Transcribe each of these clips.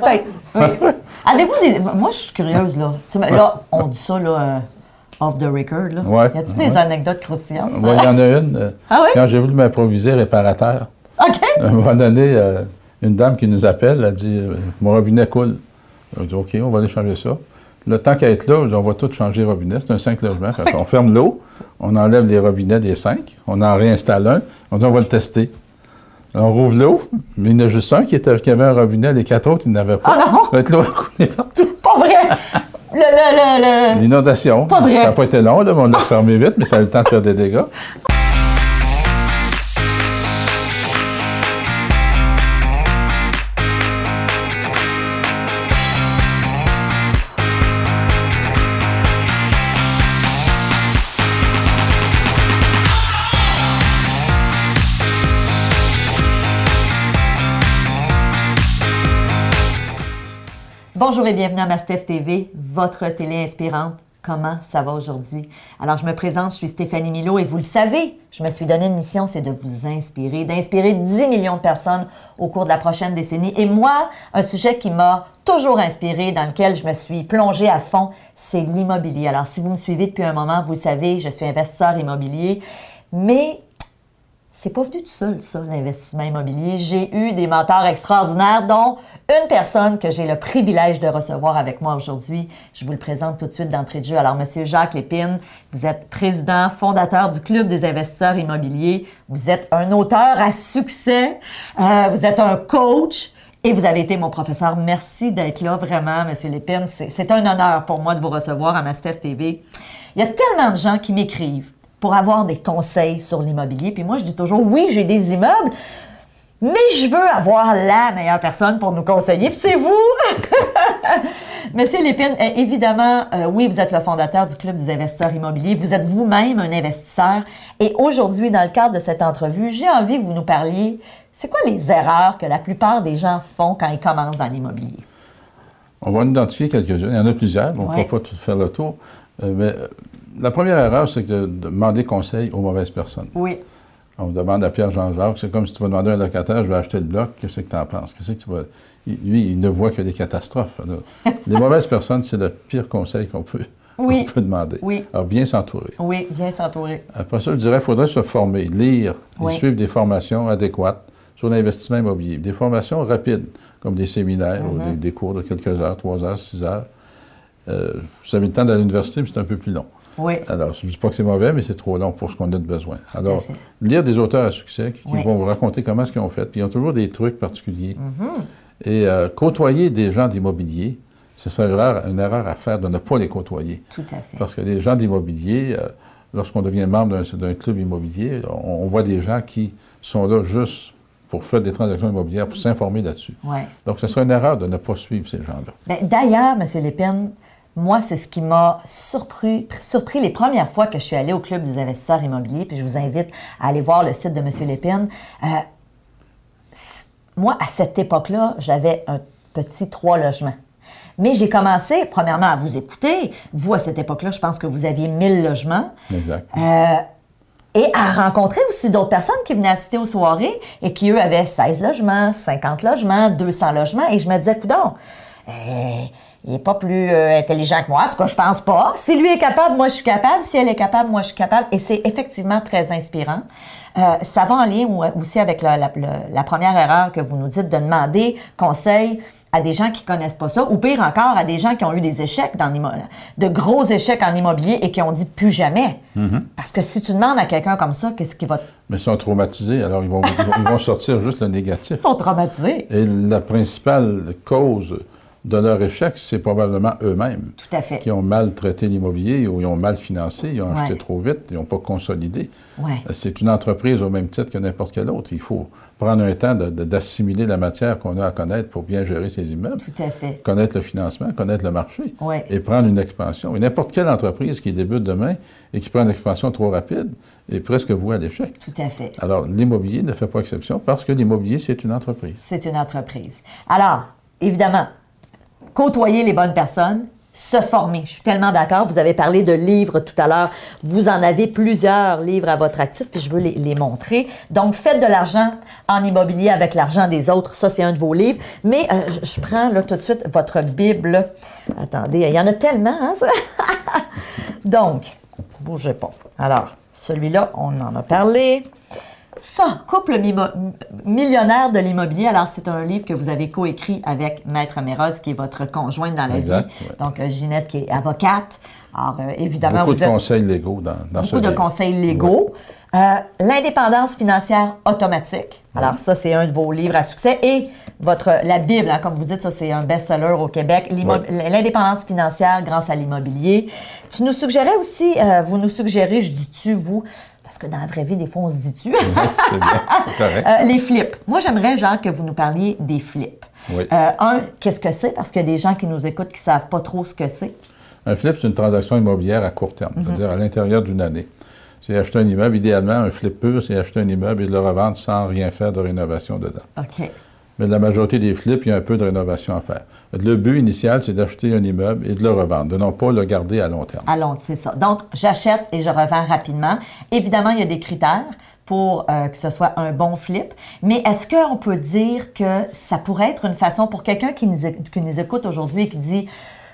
Oui. Avez-vous des. Moi, je suis curieuse, là. Là, on dit ça, là, euh, off the record, là. Ouais. Y a-tu des Ouais. anecdotes croustillantes? Moi, il y en a une. euh, Ah oui? Quand j'ai voulu m'improviser réparateur, OK. à un moment donné, euh, une dame qui nous appelle, elle dit Mon robinet coule. On dit OK, on va aller changer ça. Le temps qu'à être là, on va tout changer le robinet. C'est un 5 logements. On ferme l'eau, on enlève les robinets des 5, on en réinstalle un, on dit on va le tester. On rouvre l'eau, mais il y en a juste un qui, était, qui avait un robinet, les quatre autres, ils n'avaient pas. Ah non? Fait que l'eau a coulé partout. Pas vrai! Le, le, le, le... L'inondation. Pas vrai. Ça n'a pas été long, là, mais on l'a fermé vite, mais ça a eu le temps de faire des dégâts. Bonjour et bienvenue à Mastef TV, votre télé inspirante. Comment ça va aujourd'hui? Alors, je me présente, je suis Stéphanie Milo et vous le savez, je me suis donné une mission, c'est de vous inspirer, d'inspirer 10 millions de personnes au cours de la prochaine décennie. Et moi, un sujet qui m'a toujours inspiré, dans lequel je me suis plongée à fond, c'est l'immobilier. Alors, si vous me suivez depuis un moment, vous le savez, je suis investisseur immobilier, mais c'est pas venu tout seul, ça, l'investissement immobilier. J'ai eu des mentors extraordinaires, dont une personne que j'ai le privilège de recevoir avec moi aujourd'hui. Je vous le présente tout de suite d'entrée de jeu. Alors, Monsieur Jacques Lépine, vous êtes président, fondateur du Club des investisseurs immobiliers. Vous êtes un auteur à succès. Euh, vous êtes un coach. Et vous avez été mon professeur. Merci d'être là, vraiment, Monsieur Lépine. C'est un honneur pour moi de vous recevoir à Mastef TV. Il y a tellement de gens qui m'écrivent pour avoir des conseils sur l'immobilier. Puis moi, je dis toujours, oui, j'ai des immeubles, mais je veux avoir la meilleure personne pour nous conseiller, puis c'est vous! Monsieur Lépine, euh, évidemment, euh, oui, vous êtes le fondateur du Club des investisseurs immobiliers. Vous êtes vous-même un investisseur. Et aujourd'hui, dans le cadre de cette entrevue, j'ai envie que vous nous parliez, c'est quoi les erreurs que la plupart des gens font quand ils commencent dans l'immobilier? On va en identifier quelques-unes. Il y en a plusieurs, donc on ne va pas tout faire le tour. Euh, mais la première erreur, c'est de, de demander conseil aux mauvaises personnes. Oui. On demande à Pierre-Jean-Jacques, c'est comme si tu vas demander à un locataire, je vais acheter le bloc, qu'est-ce que tu en penses? Qu'est-ce que tu vas... Il- lui, il ne voit que des catastrophes. Les mauvaises personnes, c'est le pire conseil qu'on peut, Oui. qu'on peut demander. Oui. Alors, bien s'entourer. Oui, bien s'entourer. Après ça, je dirais qu'il faudrait se former, lire et suivre des formations adéquates sur l'investissement immobilier. Des formations rapides, comme des séminaires ou des, des cours de quelques heures, trois heures, six heures. Euh, vous avez le temps d'aller à l'université, mais c'est un peu plus long. Oui. Alors, je ne dis pas que c'est mauvais, mais c'est trop long pour ce qu'on a de besoin. Alors, lire des auteurs à succès qui, Oui. vont vous raconter comment est-ce qu'ils ont fait, puis ils ont toujours des trucs particuliers. Mm-hmm. Et euh, côtoyer des gens d'immobilier, ce serait une erreur, une erreur à faire de ne pas les côtoyer. Tout à fait. Parce que les gens d'immobilier, euh, lorsqu'on devient membre d'un- club immobilier, on, on voit des gens qui sont là juste pour faire des transactions immobilières, pour s'informer là-dessus. Donc, ce serait une erreur de ne pas suivre ces gens-là. Ben, D'ailleurs, M. Lépine, moi, c'est ce qui m'a surpris, surpris les premières fois que je suis allée au Club des investisseurs immobiliers, puis je vous invite à aller voir le site de M. Lépine. Euh, moi, à cette époque-là, j'avais un petit trois logements. Mais j'ai commencé, premièrement, à vous écouter. Vous, à cette époque-là, je pense que vous aviez 1000 logements. Exact. Euh, et à rencontrer aussi d'autres personnes qui venaient assister aux soirées et qui, eux, avaient 16 logements, 50 logements, 200 logements. Et je me disais, coudon, euh, il n'est pas plus euh, intelligent que moi. En tout cas, je pense pas. Si lui est capable, moi, je suis capable. Si elle est capable, moi, je suis capable. Et c'est effectivement très inspirant. Euh, ça va en lien ou- aussi avec la, la- la- la première erreur que vous nous dites de demander conseil à des gens qui connaissent pas ça, ou pire encore, à des gens qui ont eu des échecs dans de gros échecs en immobilier et qui ont dit plus jamais. Parce que si tu demandes à quelqu'un comme ça, qu'est-ce qui va... te- Mais ils sont traumatisés, alors ils vont- ils vont sortir juste le négatif. Ils sont traumatisés. Et la principale cause de leur échec, c'est probablement eux-mêmes. Tout à fait. Qui ont mal traité l'immobilier ou ils ont mal financé, ils ont acheté trop vite, ils n'ont pas consolidé. Ouais. C'est une entreprise au même titre que n'importe quelle autre. Il faut prendre un temps d'assimiler la matière qu'on a à connaître pour bien gérer ses immeubles, Tout à fait. connaître le financement, connaître le marché Ouais. et prendre une expansion. Et n'importe quelle entreprise qui débute demain et qui prend une expansion trop rapide est presque vouée à l'échec. Tout à fait. Alors, l'immobilier ne fait pas exception parce que l'immobilier, c'est une entreprise. C'est une entreprise. Alors, évidemment, côtoyer les bonnes personnes se former. Je suis tellement d'accord. Vous avez parlé de livres tout à l'heure. Vous en avez plusieurs livres à votre actif, puis je veux les, les montrer. Donc, faites de l'argent en immobilier avec l'argent des autres. Ça, c'est un de vos livres. Mais euh, je, prends là tout de suite votre Bible. Attendez, il y en a tellement, hein, ça? Donc, bougez pas. Alors, celui-là, on en a parlé. Ça, Couple millionnaire de l'immobilier. Alors, c'est un livre que vous avez coécrit avec Maître Méroz, qui est votre conjointe dans la Exact, vie. ouais. Donc, euh, Ginette, qui est avocate. Alors, euh, évidemment, Beaucoup vous de êtes conseils légaux dans, dans ce beaucoup de livre. conseils légaux. Euh, L'indépendance financière automatique. Alors, ça, c'est un de vos livres à succès. Et votre, la Bible, hein, comme vous dites, ça, c'est un best-seller au Québec. L'indépendance financière grâce à l'immobilier. Tu nous suggérais aussi, euh, vous nous suggérez, je dis tu, vous, parce que dans la vraie vie, des fois, on se dit tu. C'est bien, correct. Euh, les flips. Moi, j'aimerais, genre, que vous nous parliez des flips. Oui. Euh, un, qu'est-ce que c'est? Parce qu'il y a des gens qui nous écoutent qui ne savent pas trop ce que c'est. Un flip, c'est une transaction immobilière à court terme, Mhm. c'est-à-dire à l'intérieur d'une année. C'est acheter un immeuble. Idéalement, un flip pur, c'est acheter un immeuble et de le revendre sans rien faire de rénovation dedans. OK. Mais la majorité des flips, il y a un peu de rénovation à faire. Le but initial, c'est d'acheter un immeuble et de le revendre, de non pas le garder à long terme. À long, c'est ça. Donc, j'achète et je revends rapidement. Évidemment, il y a des critères pour euh, que ce soit un bon flip. Mais est-ce qu'on peut dire que ça pourrait être une façon pour quelqu'un qui qui nous écoute aujourd'hui et qui dit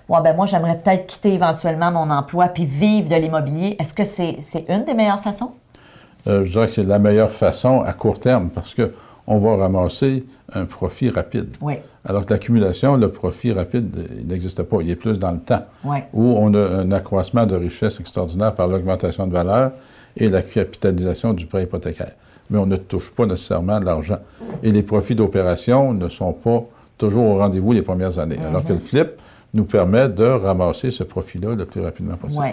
Ouais, ben moi, j'aimerais peut-être quitter éventuellement mon emploi puis vivre de l'immobilier. Est-ce que c'est une des meilleures façons? Euh, je dirais que c'est la meilleure façon à court terme parce qu'on va ramasser un profit rapide. Oui. Alors que l'accumulation, le profit rapide, il n'existe pas. Il est plus dans le temps. Oui. Où on a un accroissement de richesse extraordinaire par l'augmentation de valeur et la capitalisation du prêt hypothécaire. Mais on ne touche pas nécessairement de l'argent. Et les profits d'opération ne sont pas toujours au rendez-vous les premières années. Alors que le flip nous permet de ramasser ce profit-là le plus rapidement possible. Oui.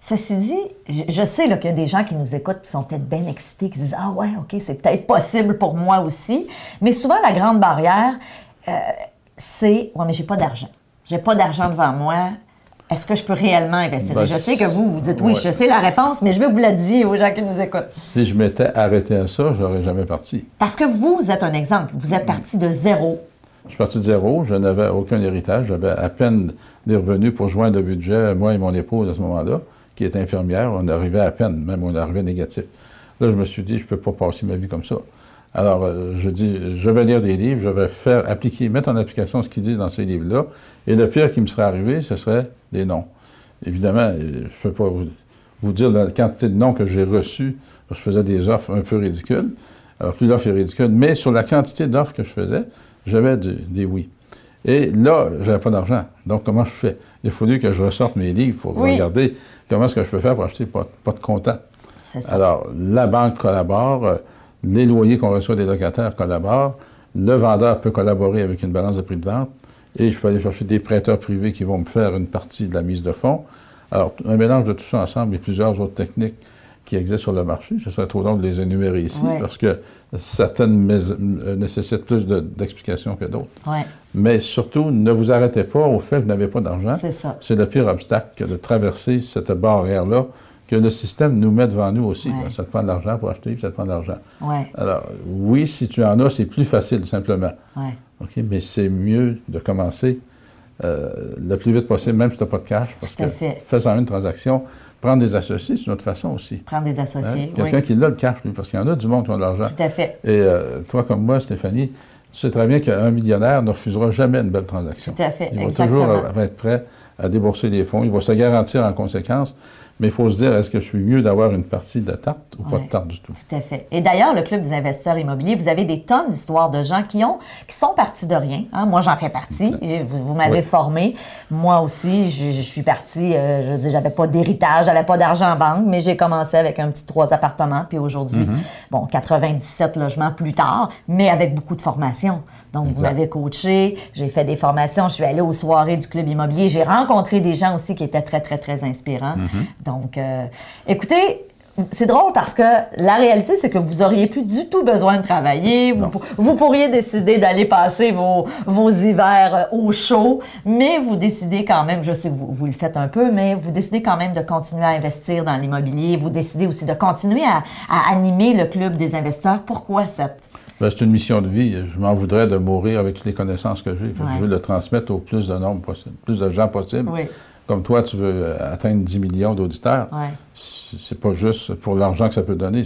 Ceci dit, je, sais qu'il y a des gens qui nous écoutent qui sont peut-être bien excités, qui disent Ah ouais, OK, c'est peut-être possible pour moi aussi. Mais souvent, la grande barrière, euh, c'est Ouais, mais j'ai pas d'argent. J'ai pas d'argent devant moi. Est-ce que je peux réellement investir? Ben, je sais que vous, vous dites oui, ouais. je sais la réponse, mais je veux vous la disiez aux gens qui nous écoutent. Si je m'étais arrêté à ça, je n'aurais jamais parti. Parce que vous êtes un exemple. Vous êtes parti de zéro. Je suis parti de zéro, je n'avais aucun héritage, j'avais à peine des revenus pour joindre le budget, moi et mon épouse à ce moment-là, qui est infirmière, on arrivait à peine, même on arrivait négatif. Là, je me suis dit, je ne peux pas passer ma vie comme ça. Alors, euh, je dis, je vais lire des livres, je vais faire appliquer, mettre en application ce qu'ils disent dans ces livres-là, et le pire qui me serait arrivé, ce serait les noms. Évidemment, euh, je ne peux pas vous, vous dire la quantité de noms que j'ai reçus, parce que je faisais des offres un peu ridicules. Alors, plus l'offre est ridicule, mais sur la quantité d'offres que je faisais, j'avais de- des oui. Et là, j'avais pas d'argent. Donc, comment je fais? Il a fallu que je ressorte mes livres pour Oui. regarder comment est-ce que je peux faire pour acheter pas, pas de comptant. Alors, la banque collabore, euh, les loyers qu'on reçoit des locataires collaborent, le vendeur peut collaborer avec une balance de prix de vente, et je peux aller chercher des prêteurs privés qui vont me faire une partie de la mise de fonds. Alors, un mélange de tout ça ensemble et plusieurs autres techniques qui existent sur le marché. Ce serait trop long de les énumérer ici Ouais. parce que certaines euh, nécessitent plus de- d'explications que d'autres. Ouais, Mais surtout, ne vous arrêtez pas au fait que vous n'avez pas d'argent. c'est ça. C'est le pire obstacle que de traverser cette barrière-là que le système nous met devant nous aussi. Ouais. Ça te prend de l'argent pour acheter, puis ça te prend de l'argent. Alors, oui, si tu en as, c'est plus facile, simplement. OK? Mais c'est mieux de commencer euh, le plus vite possible, même si tu n'as pas de cash, parce Tout que faisant une transaction, prendre des associés, c'est une autre façon aussi. Prendre des Hein? associés. Quelqu'un oui. qui a le cash, lui, parce qu'il y en a du monde qui ont de l'argent. Tout à fait. Et euh, toi, comme moi, Stéphanie, tu sais très bien qu'un millionnaire ne refusera jamais une belle transaction. Tout à fait. Il va Exactement. toujours être prêt à débourser les fonds. Il va se garantir en conséquence. Mais il faut se dire, est-ce que je suis mieux d'avoir une partie de la tarte ou pas de tarte du tout? Tout à fait. Et d'ailleurs, le Club des investisseurs immobiliers, vous avez des tonnes d'histoires de gens qui ont, qui sont partis de rien. hein. Moi, j'en fais partie. Vous, vous m'avez Oui. formé. Moi aussi, je, je suis partie. euh, je veux dire, j'avais pas d'héritage, j'avais pas d'argent en banque, mais j'ai commencé avec un petit trois appartements. Puis aujourd'hui, bon, 97 logements plus tard, mais avec beaucoup de formation. Donc, vous m'avez coaché, j'ai fait des formations, je suis allée aux soirées du Club immobilier. J'ai rencontré des gens aussi qui étaient très, très, très inspirants. Donc, euh, écoutez, c'est drôle parce que la réalité, c'est que vous auriez plus du tout besoin de travailler. Vous, vous pourriez décider d'aller passer vos, vos hivers euh, au chaud, mais vous décidez quand même, je sais que vous, vous le faites un peu, mais vous décidez quand même de continuer à investir dans l'immobilier. Vous décidez aussi de continuer à, à animer le club des investisseurs. Pourquoi cette, c'est une mission de vie. Je m'en voudrais de mourir avec toutes les connaissances que j'ai. Ouais. Je veux le transmettre au plus de nombre possible, plus de gens possible. Oui, Comme toi, tu veux euh, atteindre 10 millions d'auditeurs. C'est pas juste pour l'argent que ça peut donner.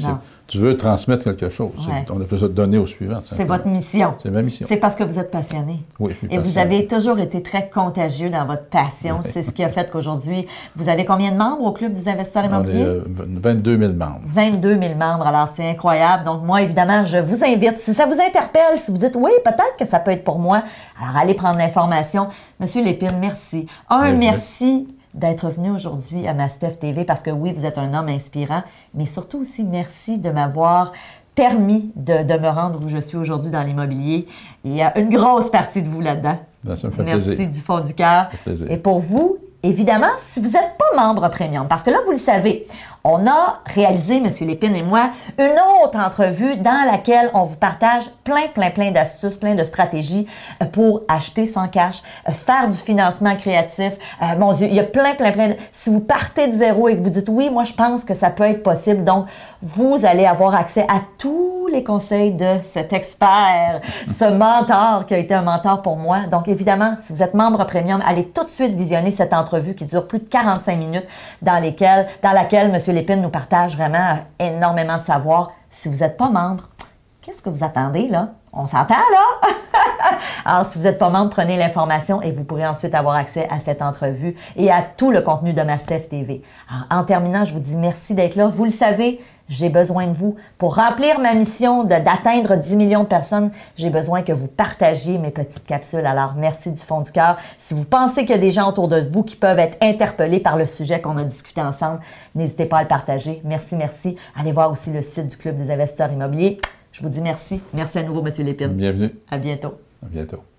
Tu veux transmettre quelque chose. Ouais. On appelle ça donner au suivant. C'est votre mission. C'est ma mission. C'est parce que vous êtes passionné. Oui, je suis Et vous avez toujours été très contagieux dans votre passion. C'est ce qui a fait qu'aujourd'hui, vous avez combien de membres au Club des investisseurs immobiliers? euh, 22 000 membres. 22 000 membres, alors c'est incroyable. Donc moi, évidemment, je vous invite, si ça vous interpelle, si vous dites, oui, peut-être que ça peut être pour moi, alors allez prendre l'information. Monsieur Lépine, merci. Un, merci d'être venu aujourd'hui à Mastef TV parce que oui, vous êtes un homme inspirant, mais surtout aussi merci de m'avoir permis de, de me rendre où je suis aujourd'hui dans l'immobilier. Il y a une grosse partie de vous là-dedans. Ben, Merci plaisir. du fond du cœur. Et pour vous, évidemment, si vous n'êtes pas membre premium, parce que là, vous le savez, on a réalisé, M. Lépine et moi, une autre entrevue dans laquelle on vous partage plein, plein, plein d'astuces, plein de stratégies euh, pour acheter sans cash, euh, faire du financement créatif. Euh, mon Dieu, il y a plein, plein, plein de... Si vous partez de zéro et que vous dites, oui, moi, je pense que ça peut être possible, donc vous allez avoir accès à tous les conseils de cet expert, ce mentor qui a été un mentor pour moi. Donc, évidemment, si vous êtes membre premium, allez tout de suite visionner cette entrevue qui dure plus de 45 minutes dans, lesquelles, dans laquelle M. Lépine nous partage vraiment euh, énormément de savoir. Si vous n'êtes pas membre, qu'est-ce que vous attendez, là? On s'entend, là? Alors, si vous n'êtes pas membre, prenez l'information et vous pourrez ensuite avoir accès à cette entrevue et à tout le contenu de Mastef TV. Alors, en terminant, je vous dis merci d'être là. Vous le savez, j'ai besoin de vous. Pour remplir ma mission d'atteindre 10 millions de personnes, j'ai besoin que vous partagiez mes petites capsules. Alors, merci du fond du cœur. Si vous pensez qu'il y a des gens autour de vous qui peuvent être interpellés par le sujet qu'on a discuté ensemble, n'hésitez pas à le partager. Merci, merci. Allez voir aussi le site du Club des investisseurs immobiliers. Je vous dis merci. Merci à nouveau, M. Lépine. Bienvenue. À bientôt. À bientôt.